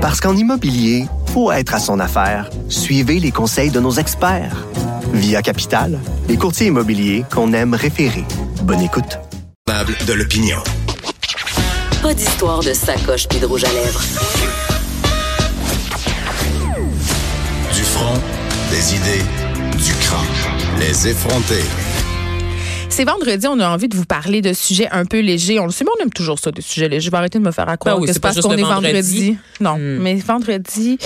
Parce qu'en immobilier, faut être à son affaire. Suivez les conseils de nos experts. Via Capital, les courtiers immobiliers qu'on aime référer. Bonne écoute. de l'opinion. Pas d'histoire de sacoche puis de rouge à lèvres. Du front, des idées, du crâne. Les effronter. C'est vendredi, on a envie de vous parler de sujets un peu légers. On le sait, mais on aime toujours ça, des sujets légers. Je vais arrêter de me faire accroire Ben oui, que c'est parce qu'on est vendredi. vendredi. Non, Hmm. mais vendredi,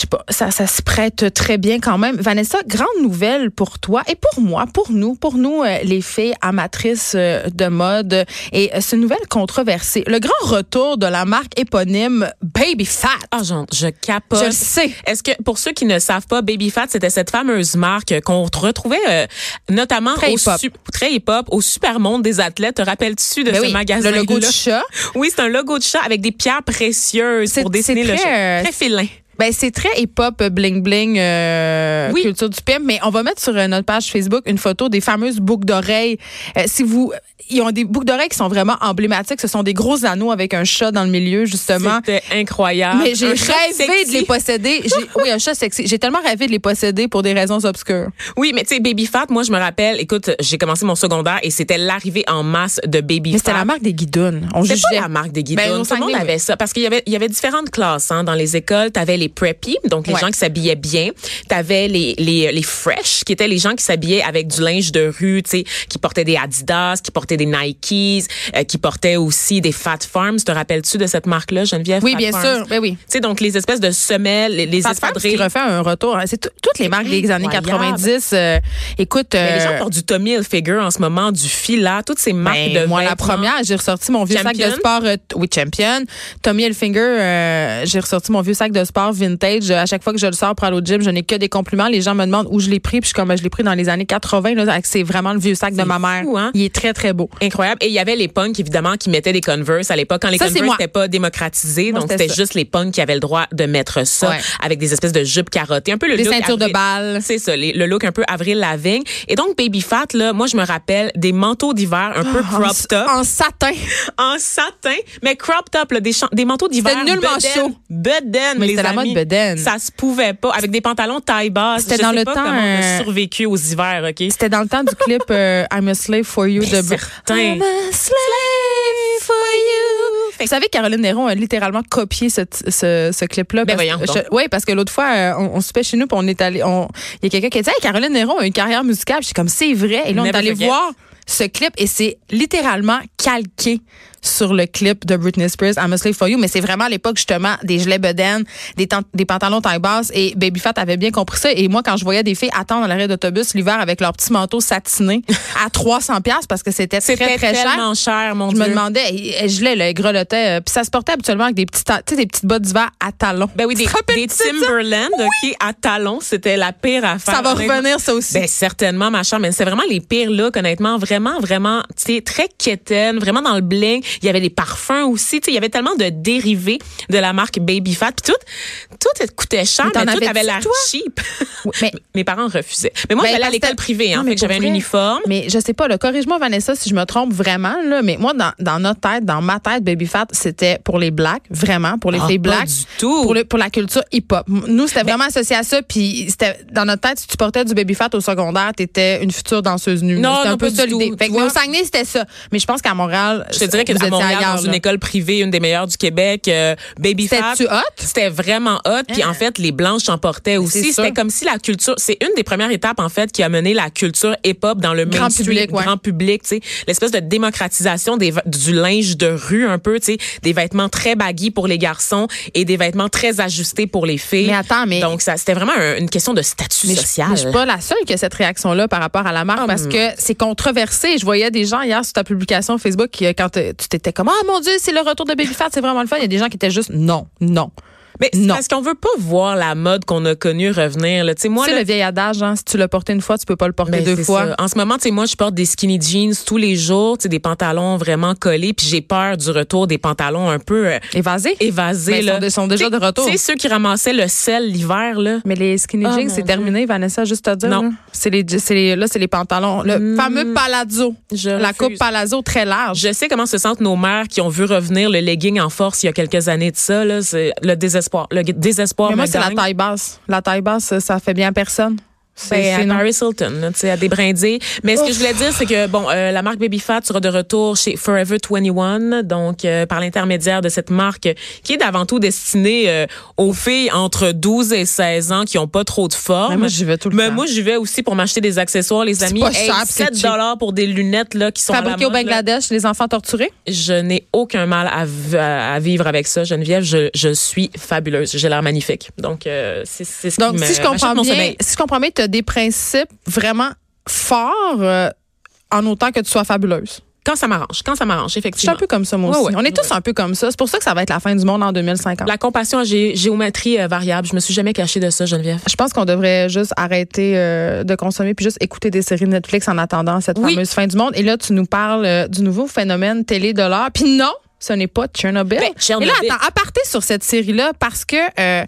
je sais pas, ça, ça se prête très bien quand même. Vanessa, grande nouvelle pour toi et pour moi, pour nous, pour nous, euh, les filles amatrices euh, de mode. Et euh, c'est une nouvelle controversée. Le grand retour de la marque éponyme Baby Fat. Ah, genre, je capote. Je le sais. Est-ce que, pour ceux qui ne savent pas, Baby Fat, c'était cette fameuse marque qu'on retrouvait euh, notamment Très au hip-hop. très hip-hop, au Supermonde des athlètes. Te rappelles-tu de Ben ce oui, magasin le logo de chat. Oui, c'est un logo de chat avec des pierres précieuses pour dessiner le chat. Très filin. Ben c'est très hip-hop bling bling euh, Oui. culture du pimp, mais on va mettre sur euh, notre page Facebook une photo des fameuses boucles d'oreilles. Euh, si vous ils ont des boucles d'oreilles qui sont vraiment emblématiques, ce sont des gros anneaux avec un chat dans le milieu justement. C'était incroyable. Mais j'ai rêvé de les posséder. Oui, un chat sexy. J'ai tellement rêvé de les posséder pour des raisons obscures. Oui, mais tu sais, Baby Fat, moi, je me rappelle, écoute, j'ai commencé mon secondaire et c'était l'arrivée en masse de Baby Mais Fat. c'était la marque des guidons. On jugeait. pas la marque des guidons. Ben, Tout le monde avait ça parce qu'il y avait il y avait différentes classes hein. dans les écoles. T'avais les preppy, donc les Ouais. gens qui s'habillaient bien. T'avais les les les fresh, qui étaient les gens qui s'habillaient avec du linge de rue, tu sais, qui portaient des Adidas, qui portaient des Nikes, euh, qui portaient aussi des Fat Farms. Te rappelles-tu de cette marque-là, Geneviève? Oui, Fat bien Farms? sûr. Ben oui. Tu sais, donc les espèces de semelles, les, les Fat Farms qui espadrilles. refait un retour. C'est tout- toutes les marques des années incroyable. 90. euh, écoute, Mais les euh, gens portent du Tommy Hilfiger en ce moment, du Fila, toutes ces marques Ben, de moi, la première, j'ai ressorti mon vieux sac de Champion? sport. euh, oui, champion. Tommy Hilfiger, euh, j'ai ressorti mon vieux sac de sport vintage. Euh, À chaque fois que je le sors pour aller au gym, je n'ai que des compliments. Les gens me demandent où je l'ai pris. Puis je suis comme, je l'ai pris dans les années 80. Là, avec- c'est vraiment le vieux sac de ma mère. fou, hein? Il est très, très beau. Incroyable. Et il y avait les punks, évidemment, qui mettaient des Converse à l'époque, quand les Ça, Converse n'étaient pas démocratisés. Moi, donc, c'était juste les punks qui avaient le droit de mettre ça Ouais. avec des espèces de jupes carottées. Un peu le Des look ceintures de balles. C'est ça, les- le look un peu Avril Lavigne. Et donc, Baby Fat, là, moi, je me rappelle des manteaux d'hiver un peu En, crop top. en satin. En satin, mais crop top, là, des, des manteaux d'hiver. C'était chaud. Bedaine, Mais les amis. Mode bedaine. Ça se pouvait pas. Avec des pantalons taille basse. C'était dans sais le pas temps, comment on a euh, survécu aux hivers, OK? C'était dans le temps du clip euh, I'm a slave for you de certain. I'm a slave for you. Vous savez, Caroline Néron a littéralement copié ce, ce, ce clip-là. Ben Oui, parce que l'autre fois, euh, on, on soupait chez nous, puis on est allé. Il y a quelqu'un qui a dit hey, Caroline Néron a une carrière musicale. J'étais comme c'est vrai. Et là, on est allé voir ce clip et c'est littéralement calqué sur le clip de Britney Spears, I'm a Slave for You, mais c'est vraiment à l'époque justement des gilets bedaines, des, des pantalons taille basse et Baby Fat avait bien compris ça et moi quand je voyais des filles attendre à l'arrêt d'autobus l'hiver avec leur petit manteau satiné à 300 pièces parce que c'était très très cher. tellement cher, mon Je Dieu. me demandais, je l'ai, le grelottait, euh, puis ça se portait habituellement avec des petites, des petites bottes d'hiver à talons. Ben oui, des, des? Timberland, OK, à talons, c'était la pire affaire. Ça va revenir, ça aussi. Ben certainement, ma chère, mais c'est vraiment les pires looks, honnêtement, vraiment, vraiment, tu sais, très quétaine, vraiment dans le bling. Il y avait des parfums aussi, tu sais, il y avait tellement de dérivés de la marque Baby Fat, puis tout, tout coûtait cher, Mais mais tout avait l'air cheap. Oui, mais- Mes parents refusaient. Mais moi, Ben, j'allais à l'école privée, hein, Non, mais fait que j'avais un uniforme. Mais je sais pas, corrige-moi Vanessa si je me trompe vraiment, là, mais moi, dans, dans notre tête, dans ma tête, Baby Fat, c'était pour les blacks, vraiment, pour les Ah, filles pas blacks. du tout. Pour, le- pour la culture hip-hop. Nous, c'était vraiment associé à ça, puis c'était dans notre tête, si tu portais du Baby Fat au secondaire, t'étais une future danseuse nue. Non, C'était un non, peu pas ça du l'idée. Tout. Fait que, au? Saguenay, c'était ça. Mais je pense qu'à Montréal, Je te dirais qu'à étiez Montréal, ailleurs, dans une là. école privée, une des meilleures du Québec, euh, Baby Fat. C'était-tu hot? C'était vraiment hot. Puis en fait, les blanches en portaient aussi. C'était comme si la culture, c'est une des premières étapes en fait qui a mené la culture hip-hop dans le Grand mainstream, public, ouais. grand public. Tu sais, l'espèce de démocratisation des du linge de rue un peu. Tu sais, des vêtements très baggy pour les garçons et des vêtements très ajustés pour les filles. Mais attends, mais- donc ça, c'était vraiment un- une question de statut Mais je- social. mais je suis pas la seule qui a cette réaction-là par rapport à la marque Hum. parce que c'est controversé. Je voyais des gens hier sur ta publication Facebook qui, euh, quand euh, tu t'étais comme ah mon dieu c'est le retour de Baby Fat c'est vraiment le fun. Il y a des gens qui étaient juste non non. Mais Non. parce qu'on veut pas voir la mode qu'on a connue revenir. Là. Tu sais, moi, Tu sais le vieil adage hein, si tu l'as porté une fois tu peux pas le porter Ben, deux fois. ça. En ce moment, tu sais, moi, je porte des skinny jeans tous les jours, tu sais, des pantalons vraiment collés, puis j'ai peur du retour des pantalons un peu euh, Évasé. évasés. Ben, ils là. sont- ils sont déjà de retour. Tu sais, ceux qui ramassaient le sel l'hiver, là. Mais les skinny Oh, jeans, c'est terminé, Vanessa, juste à dire. Non. là. C'est les, les, là, c'est les pantalons. Le fameux palazzo. Je la refuse. coupe palazzo très large. Je sais comment se sentent nos mères qui ont vu revenir le legging en force il y a quelques années de ça. Là. C'est le désespoir désespoir. Le désespoir Mais moi, c'est la taille basse. La taille basse, ça fait bien à personne. C'est- Ben. Paris Hilton, là, tu sais, à des brindilles. Mais ce que je voulais dire, c'est que bon, euh, la marque Baby Fat sera de retour chez Forever 21, donc euh, par l'intermédiaire de cette marque qui est d'avant tout destinée euh, aux filles entre 12 et 16 ans qui ont pas trop de forme. Mais moi, j'y vais tout le Mais temps. moi, j'y vais aussi pour m'acheter des accessoires, les C'est amis. pas Hey, cher, puis c'est 7 cheap. dollars pour des lunettes là qui sont à la Fabriqué au mode, là. Bangladesh, les enfants torturés? Je n'ai aucun mal à, à vivre avec ça, Geneviève. Je, je suis fabuleuse. J'ai l'air magnifique. Donc, euh, c'est ce Donc, qui me si je comprends bien, sommeil. si je comprends bien, tu as des principes vraiment forts euh, en autant que tu sois fabuleuse. Quand ça m'arrange, quand ça m'arrange, Je suis effectivement. un peu comme ça, moi aussi. On est tous un peu comme ça. C'est pour ça que ça va être la fin du monde en 2050. La compassion à gé- géométrie euh, variable, je me suis jamais cachée de ça, Geneviève. Je pense qu'on devrait juste arrêter euh, de consommer puis juste écouter des séries Netflix en attendant cette fameuse fin du monde. Et là, tu nous parles euh, du nouveau phénomène télé de l'heure. Puis non, ce n'est pas Tchernobyl. Ben, Tchernobyl. Et là, attends, aparté sur cette série-là parce que euh,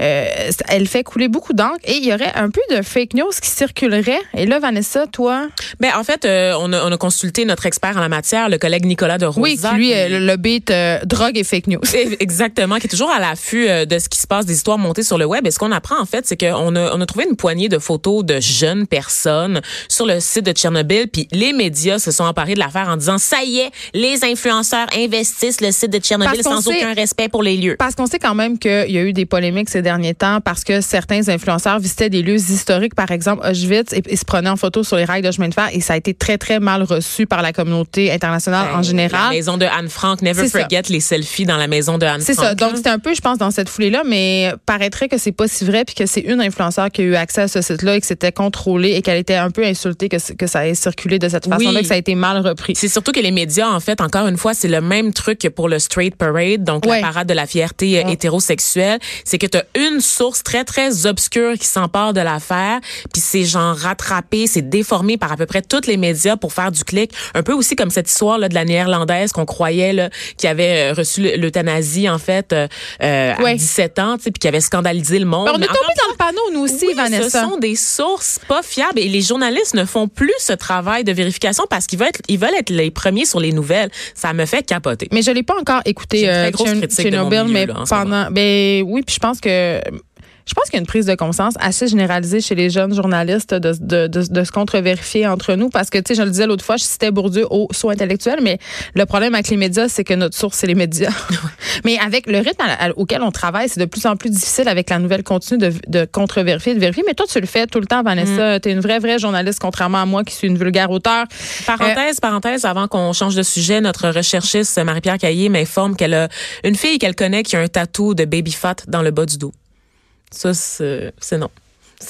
euh, elle fait couler beaucoup d'encre et il y aurait un peu de fake news qui circulerait. Et là, Vanessa, toi, Ben en fait, euh, on, a, on a consulté notre expert en la matière, le collègue Nicolas de Rosa. oui, qui lui, qui- le, beat drogue et fake news. Exactement, qui est toujours à l'affût de ce qui se passe, des histoires montées sur le web. Et ce qu'on apprend, en fait, c'est qu'on a, on a trouvé une poignée de photos de jeunes personnes sur le site de Tchernobyl. Puis les médias se sont emparés de l'affaire en disant, ça y est, les influenceurs investissent le site de Tchernobyl Parce qu'on sans sait- aucun respect pour les lieux. Parce qu'on sait quand même qu'il y a eu des polémiques ces derniers temps parce que certains influenceurs visitaient des lieux historiques, par exemple Auschwitz, et, et se prenaient en photo sur les rails de chemin de fer. Et ça a été très, très mal reçu par la communauté internationale en Ben, La général. maison de Anne Frank, never C'est ça. forget les selfies dans la maison de Anne C'est Frank. ça. Donc, c'était un peu, je pense, dans cette foulée-là, mais paraîtrait que c'est pas si vrai, puis que c'est une influenceur qui a eu accès à ce site-là et que c'était contrôlé et qu'elle était un peu insultée que, que ça ait circulé de cette façon-là, Oui. que ça a été mal repris. C'est surtout que les médias, en fait, encore une fois, c'est le même truc que pour le Straight Parade, donc Ouais. la parade de la fierté euh, Ouais. hétérosexuelle. C'est que tu as une source très, très obscure qui s'empare de l'affaire, puis c'est genre rattrapé, c'est déformé par à peu près tous les médias pour faire du clic. Un peu aussi comme cette histoire là, de la néerlandaise qu'on croyait là, qui avait euh, reçu l'euthanasie, en fait, euh, euh, Ouais. à 17 ans, puis qui avait scandalisé le monde. Ben, on est tombé dans le panneau, nous aussi, oui, Vanessa. Ce sont des sources pas fiables et les journalistes ne font plus ce travail de vérification parce qu'ils veulent être, ils veulent être les premiers sur les nouvelles. Ça me fait capoter. Mais je l'ai pas encore écouté une très euh, grosse Tchern- critique de mon Tchernobyl, milieu, mais là, pendant ben oui, puis je pense que je pense qu'il y a une prise de conscience assez généralisée chez les jeunes journalistes de, de, de, de se contre-vérifier entre nous parce que, tu sais, je le disais l'autre fois, je citais Bourdieu au saut intellectuel, mais le problème avec les médias, c'est que notre source, c'est les médias. mais avec le rythme à- à- auquel on travaille, c'est de plus en plus difficile avec la nouvelle continue de, de contre-vérifier, de vérifier. Mais toi, tu le fais tout le temps, Vanessa. Tu es une vraie, vraie journaliste, contrairement à moi qui suis une vulgaire auteur. Parenthèse, parenthèse, avant qu'on change de sujet, notre recherchiste Marie-Pierre Caillé m'informe qu'elle a une fille qu'elle connaît qui a un tatou de baby fat dans le bas du dos. Ça, c'est non.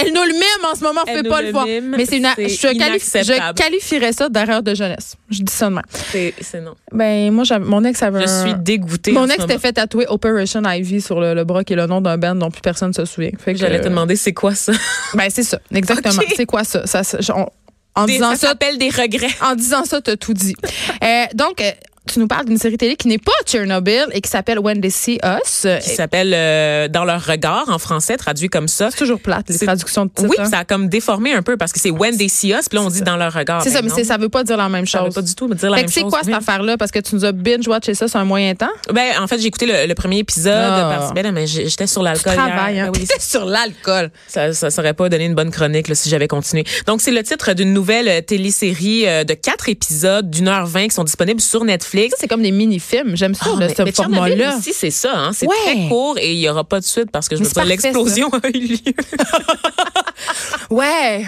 Elle nous le mime en ce moment, pouvez nous pas le, le voir. mime, Mais c'est une, je, je qualifierais ça d'erreur de jeunesse. Je dis ça de même. C'est non. Ben, moi, mon ex avait Je un- suis dégoûtée. Mon ex s'était fait tatouer Operation Ivy sur le, le bras, qui est le nom d'un band dont plus personne se souvient. Fait que, J'allais te demander c'est quoi ça? Ben, c'est ça. Exactement. C'est quoi ça? ça, on- en Des- disant ça ça, des regrets. en disant ça, t'as tout dit. Euh, donc, euh, tu nous parles d'une série télé qui n'est pas Tchernobyl et qui s'appelle When They See Us. Qui s'appelle euh, Dans leur regard en français, traduit comme ça. C'est toujours plate, les C'est- traductions de titres. Oui, hein. ça a comme déformé un peu parce que c'est When They See Us, puis là on dit Dans leur regard. C'est ça, Ben mais non, c'est- ça veut pas dire la même ça veut chose. pas du tout dire la Fait même que c'est chose. quoi cette affaire-là? Parce que tu nous as binge-watché ça sur un moyen temps. Ben, en fait, j'ai écouté le, le premier épisode Ah. parce ben, mais j'étais sur l'alcool. travailles, hier. hein? Ben oui, sur l'alcool. ça, ça serait pas donné une bonne chronique là, si j'avais continué. Donc, c'est le titre d'une nouvelle euh, télésérie euh, de quatre épisodes d'une heure vingt qui sont disponibles sur Netflix. Ça, c'est comme des mini-films. J'aime ça, de mais- ce format-là. aussi, c'est ça. Hein? C'est Ouais. très court et il y aura pas de suite parce que je Mais veux pas l'explosion a eu lieu. Ouais.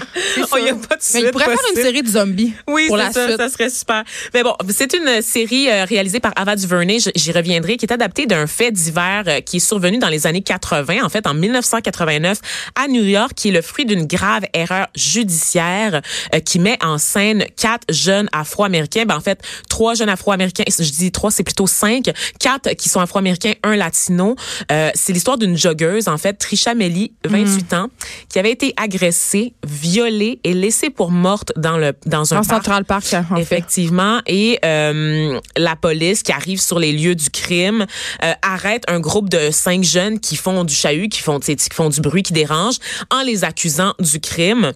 Oh, il a pas de Mais il suite pourrait faire une série de zombies. Oui, pour la ça, suite. ça serait super. Mais bon, c'est une série euh, réalisée par Ava DuVernay, j'y reviendrai, qui est adaptée d'un fait divers euh, qui est survenu dans les années 80, en fait en 1989 à New York, qui est le fruit d'une grave erreur judiciaire euh, qui met en scène quatre jeunes Afro-Américains, ben en fait trois jeunes Afro-Américains, je dis trois, c'est plutôt cinq, quatre qui sont Afro-Américains, un latino. Euh, c'est l'histoire d'une joggeuse, en fait, Trisha Melly, 28 ans, qui avait été agressée, violée et laissée pour morte dans le dans un En parc. Central Park, en fait. Effectivement. Et euh, la police qui arrive sur les lieux du crime euh, arrête un groupe de cinq jeunes qui font du chahut, qui font, qui font du bruit, qui dérange, en les accusant du crime.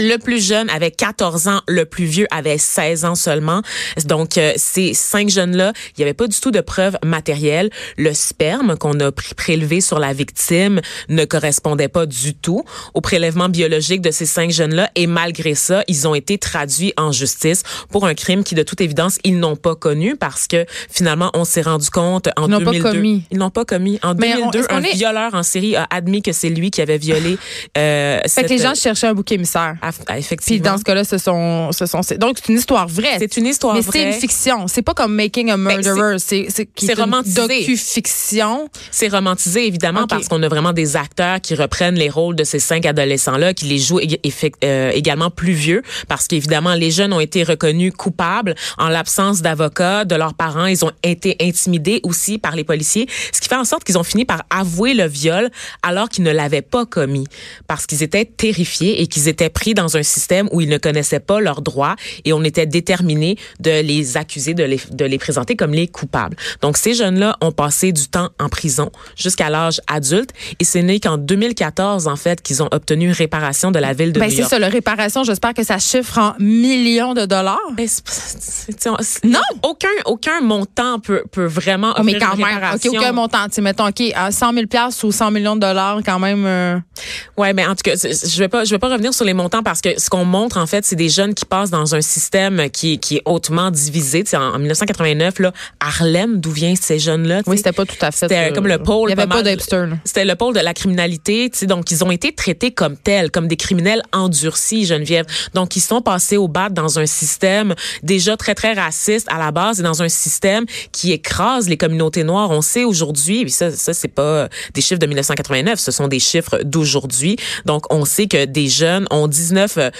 Le plus jeune avait 14 ans, le plus vieux avait 16 ans seulement. Donc, euh, ces cinq jeunes-là, il n'y avait pas du tout de preuves matérielles. Le sperme qu'on a prélevé sur la victime ne correspondait pas du tout au prélèvement biologique de ces cinq jeunes-là. Et malgré ça, ils ont été traduits en justice pour un crime qui, de toute évidence, ils n'ont pas connu parce que finalement, on s'est rendu compte en ils 2002. Pas commis. Ils n'ont pas commis. En Mais on- 2002, est-ce qu'on un est- violeur en série a admis que c'est lui qui avait violé. Euh, Fait cette- que les gens cherchaient un bouc émissaire. Ah, Puis effectivement. dans ce cas-là, ce sont, ce sont, donc c'est une histoire vraie. C'est une histoire mais vraie. c'est une fiction. C'est pas comme Making a Murderer. c'est c'est c'est romantisé. docu-fiction. C'est romantisé, évidemment, parce qu'on a vraiment des acteurs qui reprennent les rôles de ces cinq adolescents-là, qui les jouent euh, également plus vieux, parce qu'évidemment, les jeunes ont été reconnus coupables en l'absence d'avocats, de leurs parents. Ils ont été intimidés aussi par les policiers, ce qui fait en sorte qu'ils ont fini par avouer le viol alors qu'ils ne l'avaient pas commis, parce qu'ils étaient terrifiés et qu'ils étaient pris dans un système où ils ne connaissaient pas leurs droits et on était déterminé de les accuser, de les, de les présenter comme les coupables. Donc, ces jeunes-là ont passé du temps en prison jusqu'à l'âge adulte et c'est né qu'en 2014, en fait, qu'ils ont obtenu une réparation de la ville de Ben, New c'est York. ça, la réparation, j'espère que ça chiffre en millions de dollars. Ben, c'est- c'est- c'est- c'est- Non. Aucun, aucun montant peut, peut vraiment Oh, mais quand une même, OK, réparation. aucun montant. Mettons, OK, à 100 000 ou 100 millions de dollars, quand même. euh, Ouais, mais en tout cas, c'est- je vais pas, je vais pas revenir sur les montants parce que ce qu'on montre en fait, c'est des jeunes qui passent dans un système qui, qui est hautement divisé. Tu sais, en, en 1989, là, Harlem, d'où viennent ces jeunes-là Oui, c'était pas tout à fait. C'était euh, comme le pôle. Il y avait pas là. C'était le pôle de la criminalité. Donc, ils ont été traités comme tels, comme des criminels endurcis, Geneviève. Donc, ils sont passés au bat dans un système déjà très, très raciste à la base et dans un système qui écrase les communautés noires. On sait aujourd'hui, et ça, ça c'est pas des chiffres de 1989, ce sont des chiffres d'aujourd'hui. Donc, on sait que des jeunes ont 19, euh,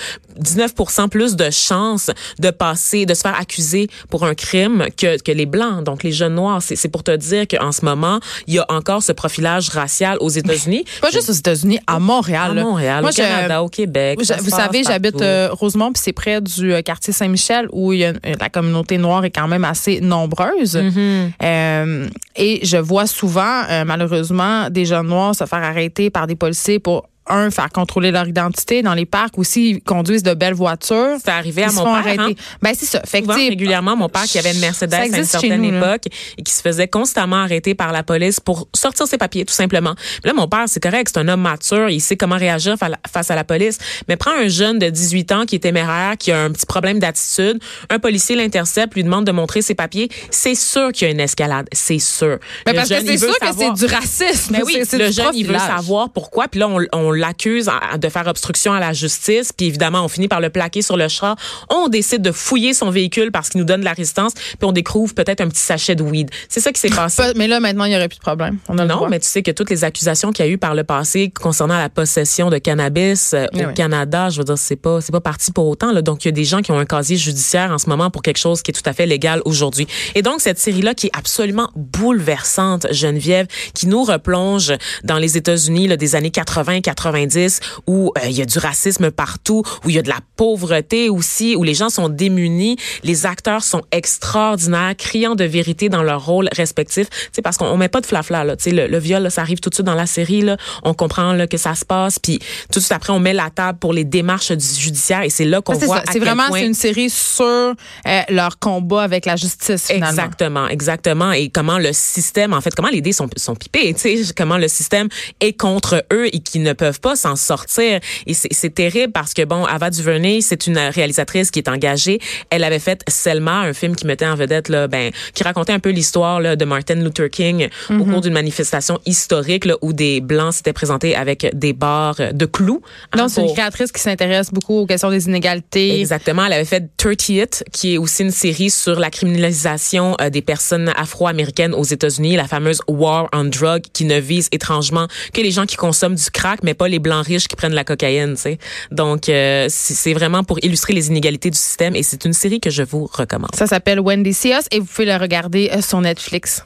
19% plus de chances de passer, de se faire accuser pour un crime que, que les Blancs, donc les jeunes noirs. C'est pour te dire qu'en ce moment, il y a encore ce profilage racial aux États-Unis. Pas juste aux États-Unis, à Montréal. À. Montréal, Moi, au Canada, au Québec. Vous savez, j'habite euh, Rosemont, puis c'est près du euh, quartier Saint-Michel où il y a, euh, la communauté noire est quand même assez nombreuse. Mm-hmm. Euh, et je vois souvent, euh, malheureusement, des jeunes noirs se faire arrêter par des policiers pour un, faire contrôler leur identité dans les parcs aussi, ils conduisent de belles voitures. C'est arrivé à mon père, hein? Ben c'est ça. Fait que, Souvent, régulièrement, mon père qui avait une Mercedes à une certaine nous, là. époque et qui se faisait constamment arrêter par la police pour sortir ses papiers, tout simplement. Là, mon père, c'est correct, c'est un homme mature, il sait comment réagir fa- face à la police. Mais prends un jeune de 18 ans qui est téméraire, qui a un petit problème d'attitude, un policier l'intercepte, lui demande de montrer ses papiers, c'est sûr qu'il y a une escalade, c'est sûr. Ben, Le parce que jeune, c'est il veut sûr que c'est du racisme. mais oui, C'est- c'est le jeune, il veut profilage. savoir pourquoi. Puis là, on, on l'accuse de faire obstruction à la justice. Puis évidemment, on finit par le plaquer sur le char. On décide de fouiller son véhicule parce qu'il nous donne de la résistance. Puis on découvre peut-être un petit sachet de weed. C'est ça qui s'est passé. Pas- Mais là, maintenant, il n'y aurait plus de problème. On a le Non, droit. mais tu sais que toutes les accusations qu'il y a eu par le passé concernant la possession de cannabis euh, Oui, au oui. Canada, je veux dire, c'est pas c'est pas parti pour autant. Là. Donc il y a des gens qui ont un casier judiciaire en ce moment pour quelque chose qui est tout à fait légal aujourd'hui. Et donc cette série là qui est absolument bouleversante, Geneviève, qui nous replonge dans les États-Unis là, des années 80-90 où euh, il y a du racisme partout, où il y a de la pauvreté aussi, où les gens sont démunis. Les acteurs sont extraordinaires, criant de vérité dans leur rôle respectif. Tu sais, parce qu'on on met pas de flafla là. Tu sais, le, le viol, là, ça arrive tout de suite dans la série là. On comprend là que ça se passe, puis tout de suite après on met la table pour les démarches du judiciaire et c'est là qu'on Ah, c'est voit C'est vraiment point- c'est une série sur euh, leur combat avec la justice finalement. Exactement, exactement. Et comment le système, en fait, comment les dés sont, sont pipés, tu sais, comment le système est contre eux et qui ne peuvent pas s'en sortir. Et c'est terrible parce que, bon, Ava DuVernay, c'est une réalisatrice qui est engagée. Elle avait fait Selma, un film qui mettait en vedette, là, ben, qui racontait un peu l'histoire de Martin Luther King au cours d'une manifestation historique là, où des Blancs s'étaient présentés avec des barres de clous. hein, Donc, c'est une créatrice qui s'intéresse beaucoup aux questions des inégalités. Exactement. Elle avait fait 30th, qui est aussi une série sur la criminalisation euh, des personnes afro-américaines aux États-Unis, la fameuse War on Drug, qui ne vise étrangement que les gens qui consomment du crack, mais pas les blancs riches qui prennent la cocaïne. Tu sais. Donc, euh, c'est vraiment pour illustrer les inégalités du système et c'est une série que je vous recommande. Ça s'appelle Wendy See Us et vous pouvez le regarder euh, sur Netflix.